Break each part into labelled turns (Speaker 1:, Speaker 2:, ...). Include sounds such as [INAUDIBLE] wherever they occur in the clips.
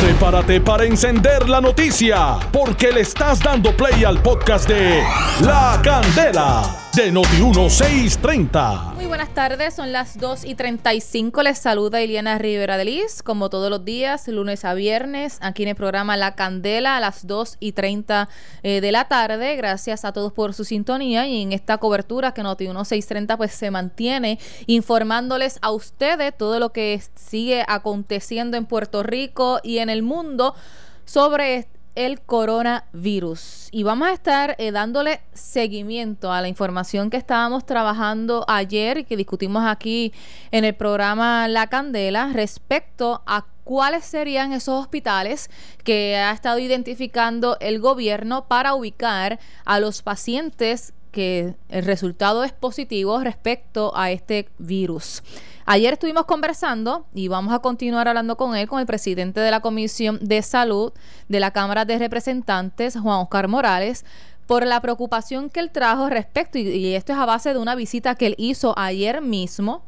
Speaker 1: sempre. Prepárate para encender la noticia, porque le estás dando play al podcast de La Candela de Noti1630.
Speaker 2: Muy buenas tardes, son las 2 y 35. Les saluda Iliana Rivera de Liz, como todos los días, lunes a viernes, aquí en el programa La Candela a las 2 y 30 eh, de la tarde. Gracias a todos por su sintonía y en esta cobertura que Noti1630 pues se mantiene informándoles a ustedes todo lo que sigue aconteciendo en Puerto Rico y en el mundo sobre el coronavirus. Y vamos a estar eh, dándole seguimiento a la información que estábamos trabajando ayer y que discutimos aquí en el programa La Candela respecto a cuáles serían esos hospitales que ha estado identificando el gobierno para ubicar a los pacientes que el resultado es positivo respecto a este virus. Ayer estuvimos conversando y vamos a continuar hablando con él, con el presidente de la Comisión de Salud de la Cámara de Representantes, Juan Oscar Morales, por la preocupación que él trajo respecto, y, esto es a base de una visita que él hizo ayer mismo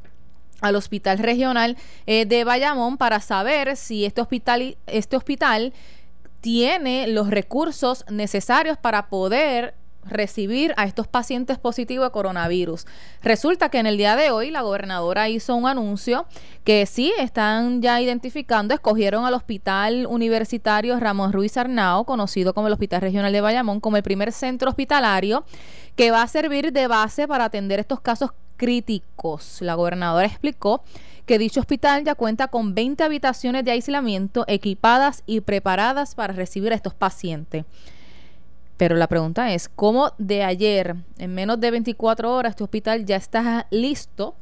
Speaker 2: al Hospital Regional eh, de Bayamón para saber si este hospital, este hospital tiene los recursos necesarios para poder recibir a estos pacientes positivos de coronavirus. Resulta que en el día de hoy la gobernadora hizo un anuncio que sí están ya identificando, escogieron al Hospital Universitario Ramón Ruiz Arnao, conocido como el Hospital Regional de Bayamón, como el primer centro hospitalario que va a servir de base para atender estos casos críticos. La gobernadora explicó que dicho hospital ya cuenta con 20 habitaciones de aislamiento equipadas y preparadas para recibir a estos pacientes. Pero la pregunta es, ¿cómo de ayer, en menos de 24 horas, tu hospital ya está listo?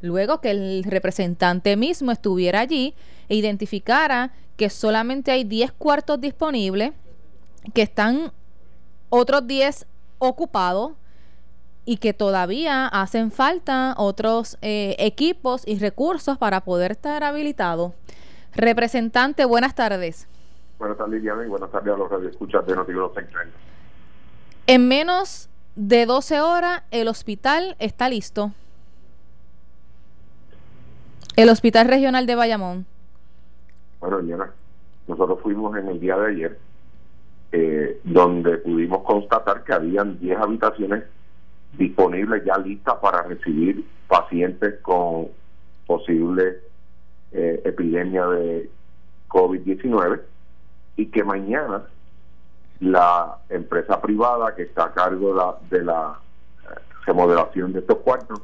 Speaker 2: Luego que el representante mismo estuviera allí e identificara que solamente hay 10 cuartos disponibles, que están otros 10 ocupados y que todavía hacen falta otros eh, equipos y recursos para poder estar habilitados. Representante, buenas tardes.
Speaker 3: Buenas tardes, Diana, y buenas tardes a los radioescuchas de Noticiero
Speaker 2: En menos de 12 horas, el hospital está listo. El Hospital Regional de Bayamón.
Speaker 3: Bueno, Diana, nosotros fuimos en el día de ayer, eh, donde pudimos constatar que habían 10 habitaciones disponibles ya listas para recibir pacientes con posible eh, epidemia de COVID-19 y que mañana la empresa privada que está a cargo de la, eh, remodelación de estos cuartos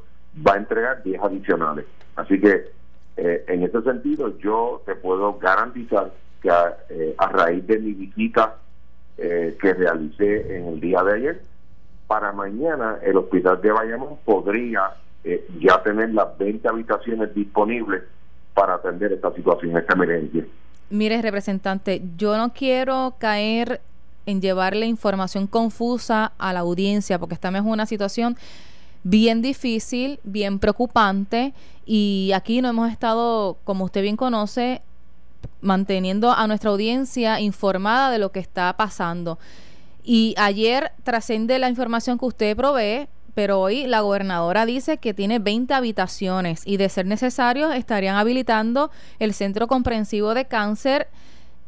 Speaker 3: va a entregar 10 adicionales. Así que eh, en ese sentido yo te puedo garantizar que a, eh, raíz de mi visita que realicé en el día de ayer, para mañana el hospital de Bayamón podría ya tener las 20 habitaciones disponibles para atender esta situación, esta emergencia.
Speaker 2: Mire, representante, yo no quiero caer en llevarle información confusa a la audiencia, porque estamos en una situación bien difícil, bien preocupante, y aquí no hemos estado, como usted bien conoce, manteniendo a nuestra audiencia informada de lo que está pasando. Y ayer trascende la información que usted provee, pero hoy la gobernadora dice que tiene 20 habitaciones y de ser necesario estarían habilitando el Centro Comprensivo de Cáncer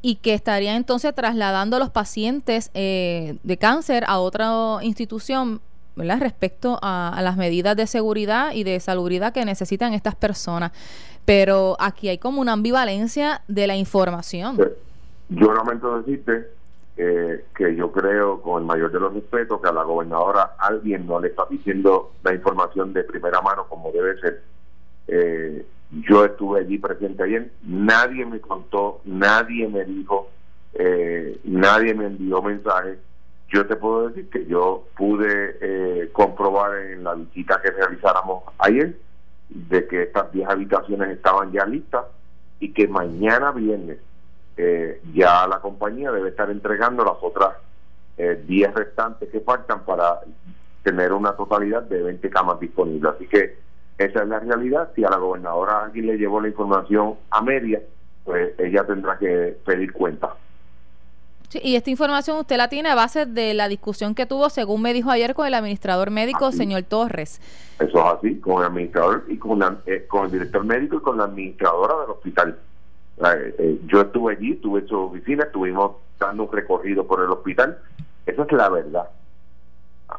Speaker 2: y que estarían entonces trasladando a los pacientes eh, de cáncer a otra institución ¿verdad? respecto a, las medidas de seguridad y de salubridad que necesitan estas personas. Pero aquí hay como una ambivalencia de la información.
Speaker 3: Yo lamento decirte eh, que yo creo, con el mayor de los respetos, que a la gobernadora alguien no le está diciendo la información de primera mano como debe ser. Eh, yo estuve allí presente ayer, nadie me contó, nadie me dijo, eh, nadie me envió mensajes. Yo te puedo decir que yo pude comprobar en la visita que realizáramos ayer de que estas 10 habitaciones estaban ya listas y que mañana viernes eh, ya la compañía debe estar entregando las otras 10 eh, restantes que faltan para tener una totalidad de 20 camas disponibles. Así que esa es la realidad. Si a la gobernadora alguien le llevó la información a media, pues ella tendrá que pedir cuenta.
Speaker 2: y esta información usted la tiene a base de la discusión que tuvo, según me dijo ayer, con el administrador médico, señor Torres.
Speaker 3: Eso es así, con el administrador y con, eh, con el director médico y con la administradora del hospital. Eh, yo estuve allí, estuve en su oficina, estuvimos dando un recorrido por el hospital. Esa es la verdad.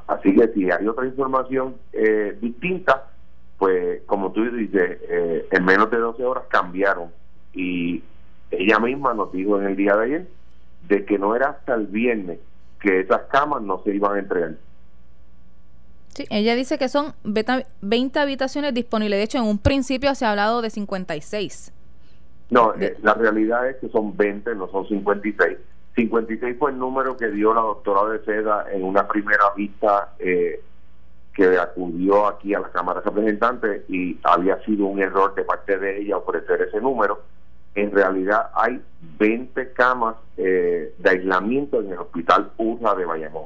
Speaker 3: Así que si hay otra información eh, distinta, pues como tú dices, eh, en menos de 12 horas cambiaron. Y ella misma nos dijo en el día de ayer de que no era hasta el viernes que esas camas no se iban a entregar.
Speaker 2: Sí, ella dice que son 20 habitaciones disponibles. De hecho, en un principio se ha hablado de 56.
Speaker 3: No, eh, la realidad es que son 20, no son 56. 56 fue el número que dio la doctora de Seda en una primera vista eh, que acudió aquí a la Cámara de Representantes y había sido un error de parte de ella ofrecer ese número. En realidad hay 20 camas eh, de aislamiento en el Hospital Urna de Bayamón.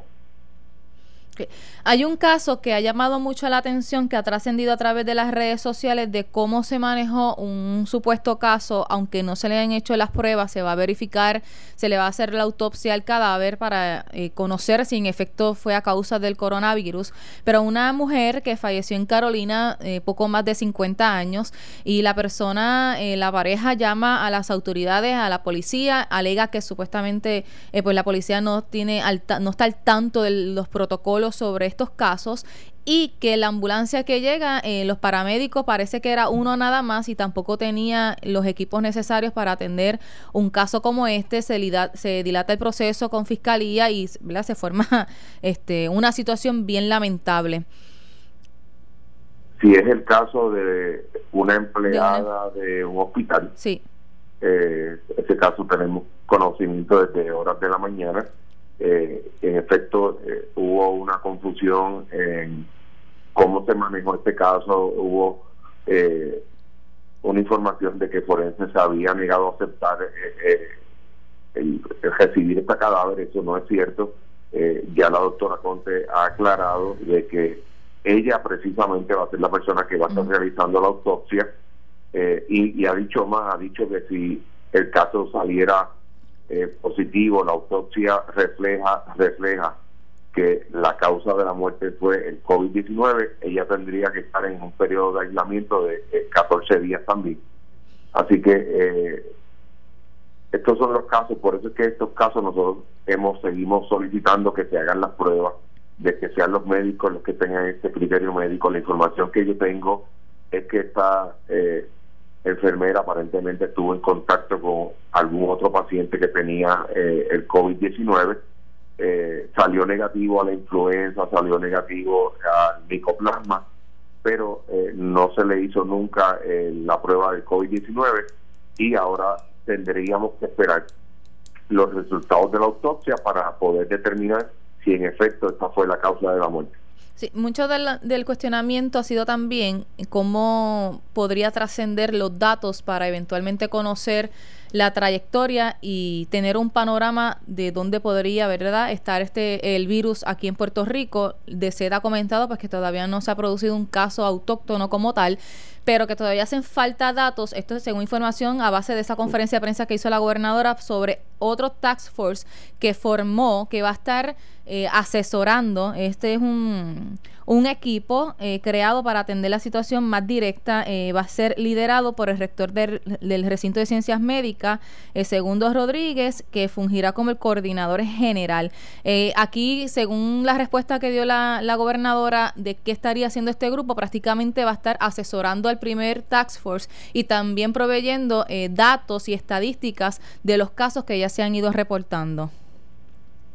Speaker 2: Hay un caso que ha llamado mucho la atención, que ha trascendido a través de las redes sociales de cómo se manejó un supuesto caso, aunque no se le han hecho las pruebas, se va a verificar, se le va a hacer la autopsia al cadáver para eh, conocer si en efecto fue a causa del coronavirus. Pero una mujer que falleció en Carolina, eh, poco más de 50 años, y la persona, eh, la pareja llama a las autoridades, a la policía, alega que supuestamente pues la policía no tiene no está al tanto de los protocolos sobre estos casos y que la ambulancia que llega, eh, los paramédicos parece que era uno nada más y tampoco tenía los equipos necesarios para atender un caso como este, se, se dilata el proceso con fiscalía y se forma [LAUGHS] este, una situación bien lamentable.
Speaker 3: Si es el caso de una empleada de, un hospital,
Speaker 2: sí.
Speaker 3: Eh, ese caso tenemos conocimiento desde horas de la mañana eh, en efecto eh, hubo una confusión en cómo se manejó este caso, hubo eh, una información de que Forense se había negado a aceptar eh, el, recibir este cadáver, eso no es cierto, ya la doctora Conte ha aclarado de que ella precisamente va a ser la persona que va a estar realizando la autopsia y, y ha dicho más, ha dicho que si el caso saliera eh, positivo, la autopsia refleja, refleja que la causa de la muerte fue el COVID-19, ella tendría que estar en un periodo de aislamiento de 14 días también. Así que eh, estos son los casos, por eso es que estos casos nosotros hemos seguimos solicitando que se hagan las pruebas, de que sean los médicos los que tengan este criterio médico. La información que yo tengo es que esta eh, enfermera aparentemente estuvo en contacto con algún otro paciente que tenía eh, el COVID-19, eh, salió negativo a la influenza, salió negativo al micoplasma, pero eh, no se le hizo nunca la prueba del COVID-19 y ahora tendríamos que esperar los resultados de la autopsia para poder determinar si en efecto esta fue la causa de la muerte.
Speaker 2: Sí, mucho del, cuestionamiento ha sido también cómo podría trascender los datos para eventualmente conocer la trayectoria y tener un panorama de dónde podría verdad estar este el virus aquí en Puerto Rico. De sed ha comentado pues que todavía no se ha producido un caso autóctono como tal pero que todavía hacen falta datos. Esto es según información a base de esa conferencia de prensa que hizo la gobernadora sobre otro task force que formó que va a estar eh, asesorando. Este es un, un equipo eh, creado para atender la situación más directa. Eh, va a ser liderado por el rector del, recinto de ciencias médicas, Segundo Rodríguez, que fungirá como el coordinador general. aquí, según la respuesta que dio la, la, gobernadora de qué estaría haciendo este grupo, prácticamente va a estar asesorando al primer task force y también proveyendo datos y estadísticas de los casos que ya se han ido reportando.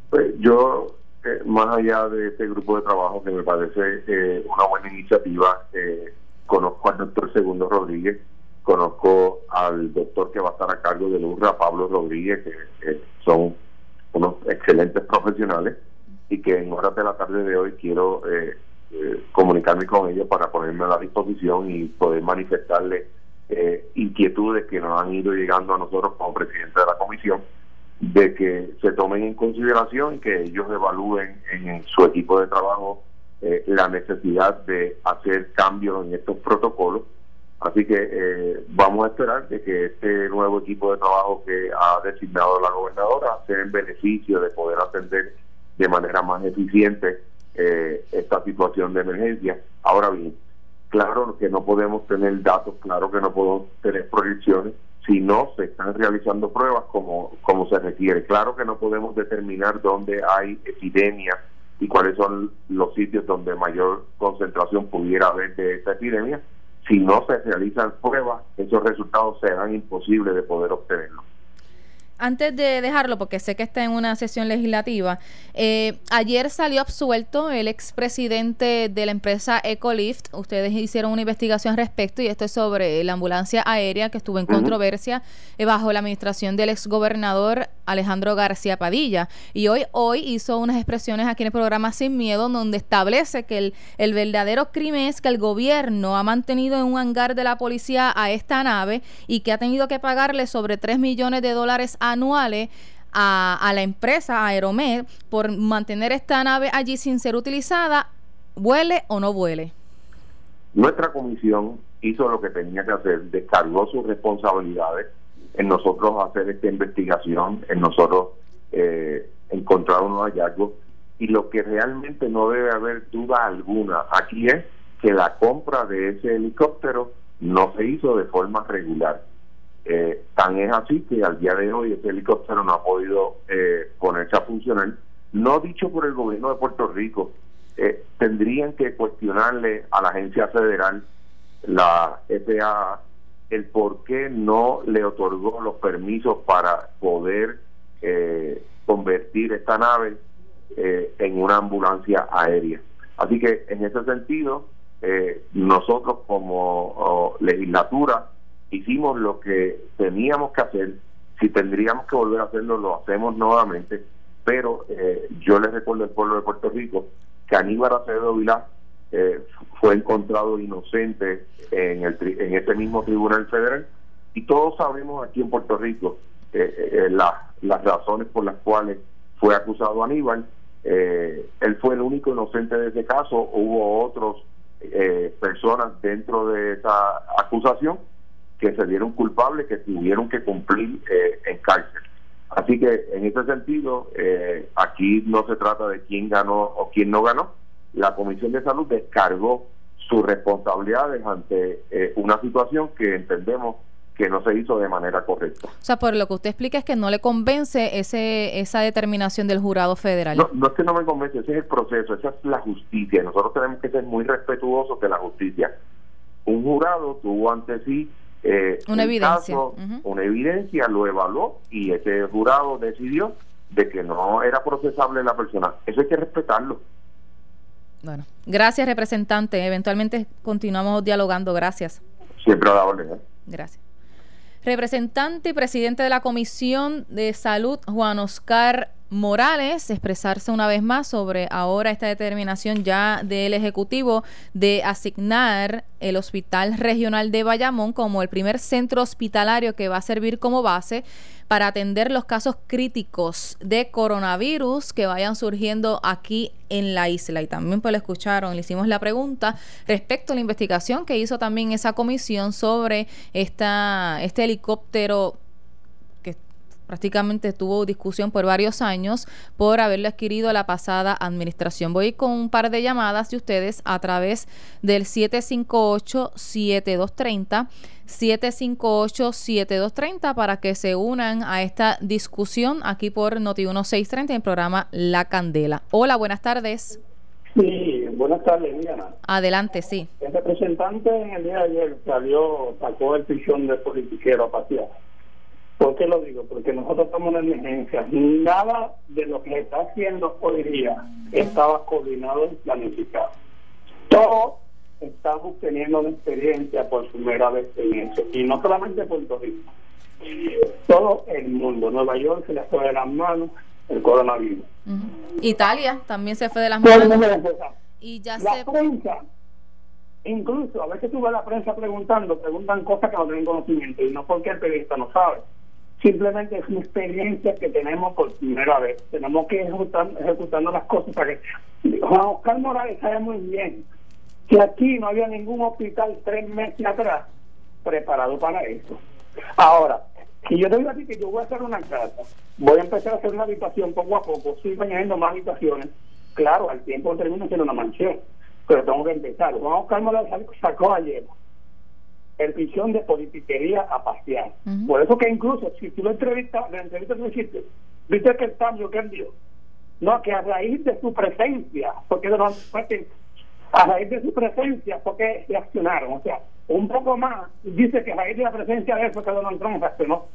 Speaker 3: Pues yo más allá de este grupo de trabajo que me parece eh, una buena iniciativa, eh, conozco al doctor Segundo Rodríguez, conozco al doctor que va a estar a cargo de URRA, Pablo Rodríguez, que son unos excelentes profesionales y que en horas de la tarde de hoy quiero eh, comunicarme con ellos para ponerme a la disposición y poder manifestarles inquietudes que nos han ido llegando a nosotros como presidente de la comisión de que se tomen en consideración y que ellos evalúen en su equipo de trabajo eh, la necesidad de hacer cambios en estos protocolos. Así que eh, vamos a esperar de que este nuevo equipo de trabajo que ha designado la gobernadora sea en beneficio de poder atender de manera más eficiente eh, esta situación de emergencia. Ahora bien, claro que no podemos tener datos, claro que no podemos tener proyecciones, si no se están realizando pruebas como, como se requiere. Claro que no podemos determinar dónde hay epidemia y cuáles son los sitios donde mayor concentración pudiera haber de esta epidemia. Si no se realizan pruebas, esos resultados serán imposibles de poder obtenerlos
Speaker 2: antes de dejarlo, porque sé que está en una sesión legislativa, eh, ayer salió absuelto el expresidente de la empresa Ecolift. Ustedes hicieron una investigación respecto y esto es sobre la ambulancia aérea que estuvo en controversia eh, bajo la administración del exgobernador Alejandro García Padilla. Y hoy, hoy hizo unas expresiones aquí en el programa Sin Miedo, donde establece que el, el verdadero crimen es que el gobierno ha mantenido en un hangar de la policía a esta nave y que ha tenido que pagarle sobre 3 millones de dólares anuales a, la empresa Aeromed por mantener esta nave allí sin ser utilizada, vuele o no vuele.
Speaker 3: Nuestra comisión hizo lo que tenía que hacer, descargó sus responsabilidades en nosotros hacer esta investigación, en nosotros eh, encontrar unos hallazgos y lo que realmente no debe haber duda alguna aquí es que la compra de ese helicóptero no se hizo de forma regular. Eh, tan es así que al día de hoy ese helicóptero no ha podido eh, ponerse a funcionar. No dicho por el gobierno de Puerto Rico, eh, tendrían que cuestionarle a la agencia federal, la FAA, el por qué no le otorgó los permisos para poder eh, convertir esta nave en una ambulancia aérea. Así que en ese sentido, nosotros como oh, legislatura hicimos lo que teníamos que hacer, si tendríamos que volver a hacerlo, lo hacemos nuevamente, pero eh, yo les recuerdo al pueblo de Puerto Rico que Aníbal Acevedo Vilá eh, fue encontrado inocente en, el, en ese mismo tribunal federal. Y todos sabemos aquí en Puerto Rico eh, las razones por las cuales fue acusado Aníbal. él fue el único inocente de ese caso, hubo otros personas dentro de esa acusación que se dieron culpables, que tuvieron que cumplir eh, en cárcel. Así que en ese sentido, eh, aquí no se trata de quién ganó o quién no ganó. La Comisión de Salud descargó sus responsabilidades ante eh, una situación que entendemos que no se hizo de manera correcta.
Speaker 2: O sea, por lo que usted explica es que no le convence ese esa determinación del jurado federal.
Speaker 3: No, no es que no me convence, ese es el proceso, esa es la justicia. Nosotros tenemos que ser muy respetuosos de la justicia. Un jurado tuvo ante sí eh,
Speaker 2: una evidencia.
Speaker 3: Una evidencia, lo evaluó y ese jurado decidió de que no era procesable la persona. Eso hay que respetarlo.
Speaker 2: Bueno, gracias representante. Eventualmente continuamos dialogando. Gracias.
Speaker 3: Siempre a la orden. ¿eh?
Speaker 2: Gracias. Representante y presidente de la Comisión de Salud, Juan Oscar Morales expresarse una vez más sobre ahora esta determinación ya del Ejecutivo de asignar el Hospital Regional de Bayamón como el primer centro hospitalario que va a servir como base para atender los casos críticos de coronavirus que vayan surgiendo aquí en la isla. Y también pues lo escucharon, le hicimos la pregunta respecto a la investigación que hizo también esa comisión sobre esta, este helicóptero prácticamente tuvo discusión por varios años por haberlo adquirido la pasada administración. Voy con un par de llamadas de ustedes a través del 758-7230. 758-7230 para que se unan a esta discusión aquí por Noti 1630 en el programa La Candela. Hola, buenas tardes.
Speaker 4: Sí, buenas tardes, Diana.
Speaker 2: Adelante, sí.
Speaker 4: El representante en el día de ayer salió, sacó el prisión de politiquero a pasear ¿Por qué lo digo? Porque nosotros estamos en emergencia. Nada de lo que se está haciendo hoy día estaba coordinado y planificado. Todos estamos teniendo una experiencia por primera vez en eso. Y no solamente Puerto Rico. Todo el mundo. Nueva York se le fue de las manos el coronavirus.
Speaker 2: Italia también se fue de las manos.
Speaker 4: y ya la prensa, incluso a veces tú ves la prensa preguntando, preguntan cosas que no tienen conocimiento y no porque el periodista no sabe simplemente es una experiencia que tenemos por primera vez. Tenemos que ir ejecutando las cosas para que Juan Oscar Morales sabe muy bien que aquí no había ningún hospital tres meses atrás preparado para eso. Ahora, si yo te digo a ti que yo voy a hacer una casa, voy a empezar a hacer una habitación poco a poco, estoy añadiendo más habitaciones, claro, al tiempo termino siendo una mansión, pero tengo que empezar. Juan Oscar Morales sacó ayer el visión de politiquería a pasear. Por eso que incluso, si tú lo entrevistas, la entrevista que hiciste, viste que el cambio que él dio. No, que a raíz de su presencia, porque a raíz de su presencia, porque reaccionaron. O sea, un poco más, dice que a raíz de la presencia de eso que Donald Trump reaccionó.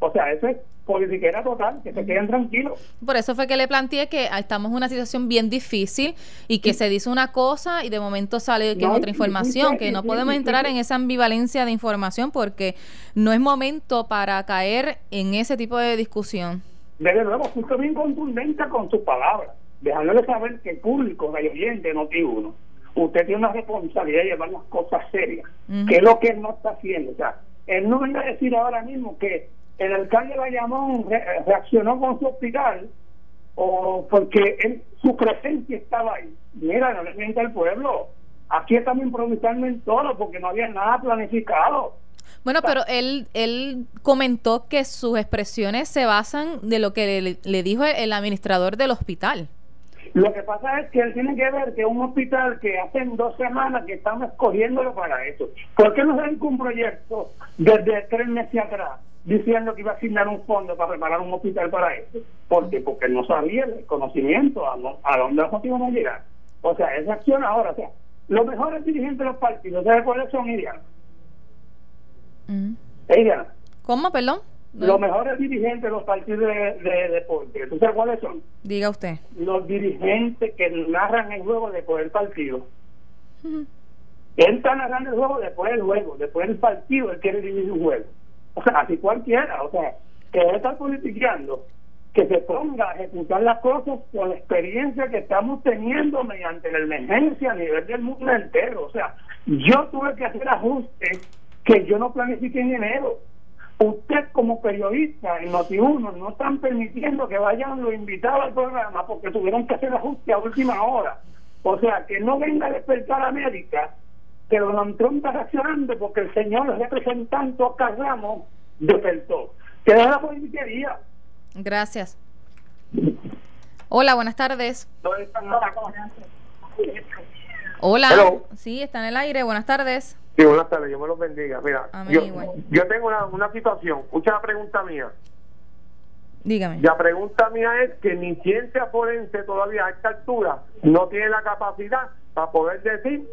Speaker 4: O sea, eso es politiquera total, que se queden tranquilos.
Speaker 2: Por eso fue que le planteé que estamos en una situación bien difícil y que se dice una cosa y de momento sale que es otra información, que no podemos entrar en esa ambivalencia de información porque no es momento para caer en ese tipo de discusión.
Speaker 4: Desde luego, justo bien contundente con sus palabras, dejándole saber que el público, el oyente, no tiene uno. Usted tiene una responsabilidad de llevar las cosas serias, que es lo que él no está haciendo. O sea, él no venga a decir ahora mismo que el alcalde Bayamón reaccionó con su hospital o porque él, su presencia estaba ahí. Mira, no le mienta al pueblo. Aquí estamos improvisando en todo porque no había nada planificado.
Speaker 2: Bueno, pero él, él comentó que sus expresiones se basan de lo que le, dijo el, administrador del hospital.
Speaker 4: Lo que pasa es que él tiene que ver que un hospital que hace dos semanas que estamos escogiéndolo para eso. ¿Por qué no se un proyecto desde tres meses atrás? Diciendo que iba a asignar un fondo para preparar un hospital para eso. ¿Por qué? Porque no sabía el conocimiento a, a dónde los iban a llegar. O sea, esa acción ahora, o sea, los mejores dirigentes de los partidos, ¿sabes cuáles son, Iriana? Mm.
Speaker 2: ¿Cómo, perdón?
Speaker 4: Los mejores dirigentes de los partidos de, deporte, ¿tú sabes cuáles son?
Speaker 2: Diga usted.
Speaker 4: Los dirigentes que narran el juego después del partido. Él está narrando el juego después del juego, después del partido, él quiere dirigir un juego. O sea, así cualquiera, o sea, que debe estar politiqueando, que se ponga a ejecutar las cosas con la experiencia que estamos teniendo mediante la emergencia a nivel del mundo entero. O sea, yo tuve que hacer ajustes que yo no planifiqué en enero. Usted como periodista en Noti1 no están permitiendo que vayan los invitados al programa porque tuvieron que hacer ajustes a última hora. O sea, que no venga a despertar a América que Donald Trump está reaccionando porque el señor representante Oscar Ramos despertó. Que es la politiquería.
Speaker 2: Gracias. Hola, buenas tardes. Hola. Sí, está en el aire. Buenas tardes.
Speaker 5: Sí, buenas tardes. Yo me los bendiga. Mira, yo, yo, tengo una, una situación. Escucha la pregunta mía.
Speaker 2: Dígame.
Speaker 5: La pregunta mía es que ni ciencia forense todavía a esta altura no tiene la capacidad para poder decir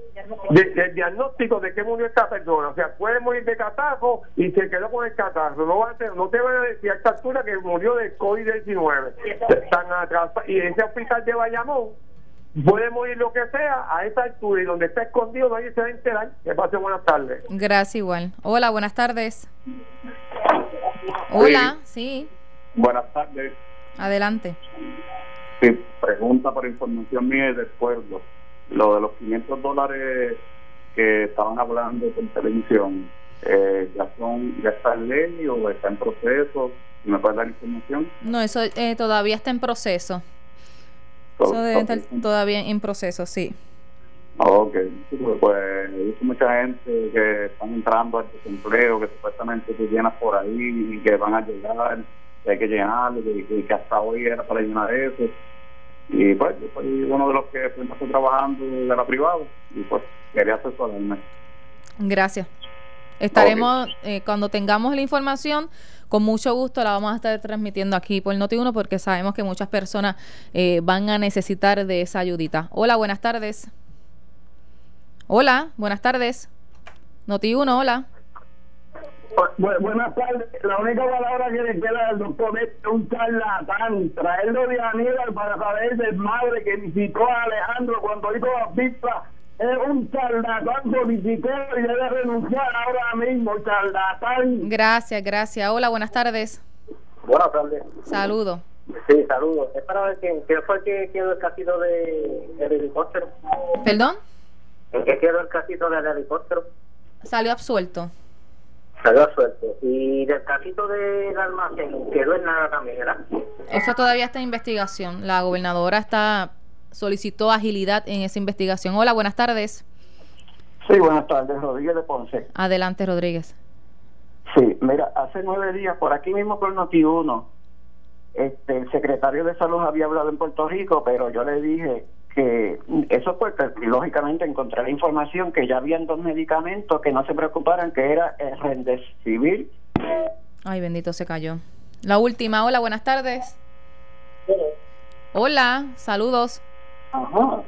Speaker 5: el diagnóstico de qué murió esta persona. O sea, puede morir de catarro y se quedó con el catarro. No, va a no te van a decir a esta altura que murió de COVID-19. Están atrás. Y ese hospital de Bayamón puede morir lo que sea a esa altura y donde está escondido nadie se va a enterar. Que pase buenas tardes.
Speaker 2: Gracias igual. Hola, buenas tardes. Hola, sí.
Speaker 6: Buenas tardes.
Speaker 2: Adelante.
Speaker 6: Sí, pregunta por información mía y del pueblo lo de los 500 dólares que estaban hablando en televisión, eh, ¿ya son ya está en ley o está en proceso? ¿Me puede dar información?
Speaker 2: No, eso eh, todavía está en proceso. eso debe estar todavía en proceso, sí.
Speaker 6: Ok, pues he visto mucha gente que están entrando al desempleo, que supuestamente se llenan por ahí y que van a llegar, que hay que llenarlo, que, que hasta hoy era para llenar eso y pues yo soy uno de los que estoy trabajando de la privada y pues quería asesorarme.
Speaker 2: Gracias. Estaremos, eh, cuando tengamos la información, con mucho gusto la vamos a estar transmitiendo aquí por Noti1 porque sabemos que muchas personas eh, van a necesitar de esa ayudita. Hola, buenas tardes. Hola, buenas tardes. Noti1, hola
Speaker 4: buenas tardes. La única palabra que le queda al doctor es un charlatán. Traerlo de Aníbal para saber del madre que visitó a Alejandro cuando hizo la pista es un charlatán político y debe renunciar ahora mismo, charlatán.
Speaker 2: Gracias, gracias. Hola, buenas tardes.
Speaker 7: Buenas tardes.
Speaker 2: Saludos.
Speaker 7: Sí, saludos. Es para ver quién, fue el que quedó el casito de, del helicóptero.
Speaker 2: ¿Perdón?
Speaker 7: ¿En qué quedó el casito del helicóptero?
Speaker 2: Salió absuelto.
Speaker 7: Salió suelto. Y del casito del almacén quedó en nada también, ¿verdad?
Speaker 2: Eso todavía está en investigación. La gobernadora está solicitó agilidad en esa investigación. Hola, buenas tardes.
Speaker 8: Sí, buenas tardes, Rodríguez de Ponce.
Speaker 2: Adelante, Rodríguez.
Speaker 8: Sí, mira, hace nueve días, por aquí mismo por Noti1, este, el secretario de Salud había hablado en Puerto Rico, pero yo le dije que eso pues lógicamente encontrar información que ya habían dos medicamentos que no se preocuparan que era el Rendesivir
Speaker 2: ay bendito se cayó. La última. Hola buenas tardes. Hola saludos.
Speaker 9: Ajá.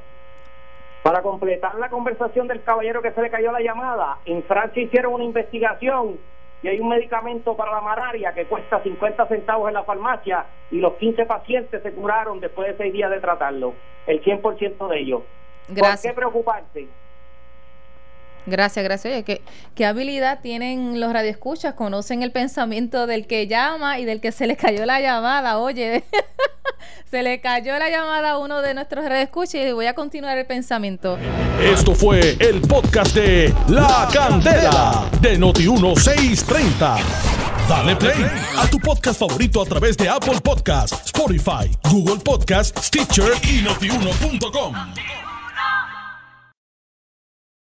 Speaker 9: para completar la conversación del caballero que se le cayó la llamada en Francia hicieron una investigación y hay un medicamento para la malaria que cuesta 50 centavos en la farmacia y los 15 pacientes se curaron después de seis días de tratarlo, el 100% de ellos.
Speaker 2: Gracias.
Speaker 9: ¿Por qué preocuparse?
Speaker 2: Gracias, gracias. Oye, ¿qué, ¿qué habilidad tienen los radioescuchas? Conocen el pensamiento del que llama y del que se le cayó la llamada. Oye, [LAUGHS] se le cayó la llamada a uno de nuestros radioescuchas y voy a continuar el pensamiento.
Speaker 1: Esto fue el podcast de La Candela de Noti1630. Dale play a tu podcast favorito a través de Apple Podcasts, Spotify, Google Podcasts, Stitcher y notiuno.com.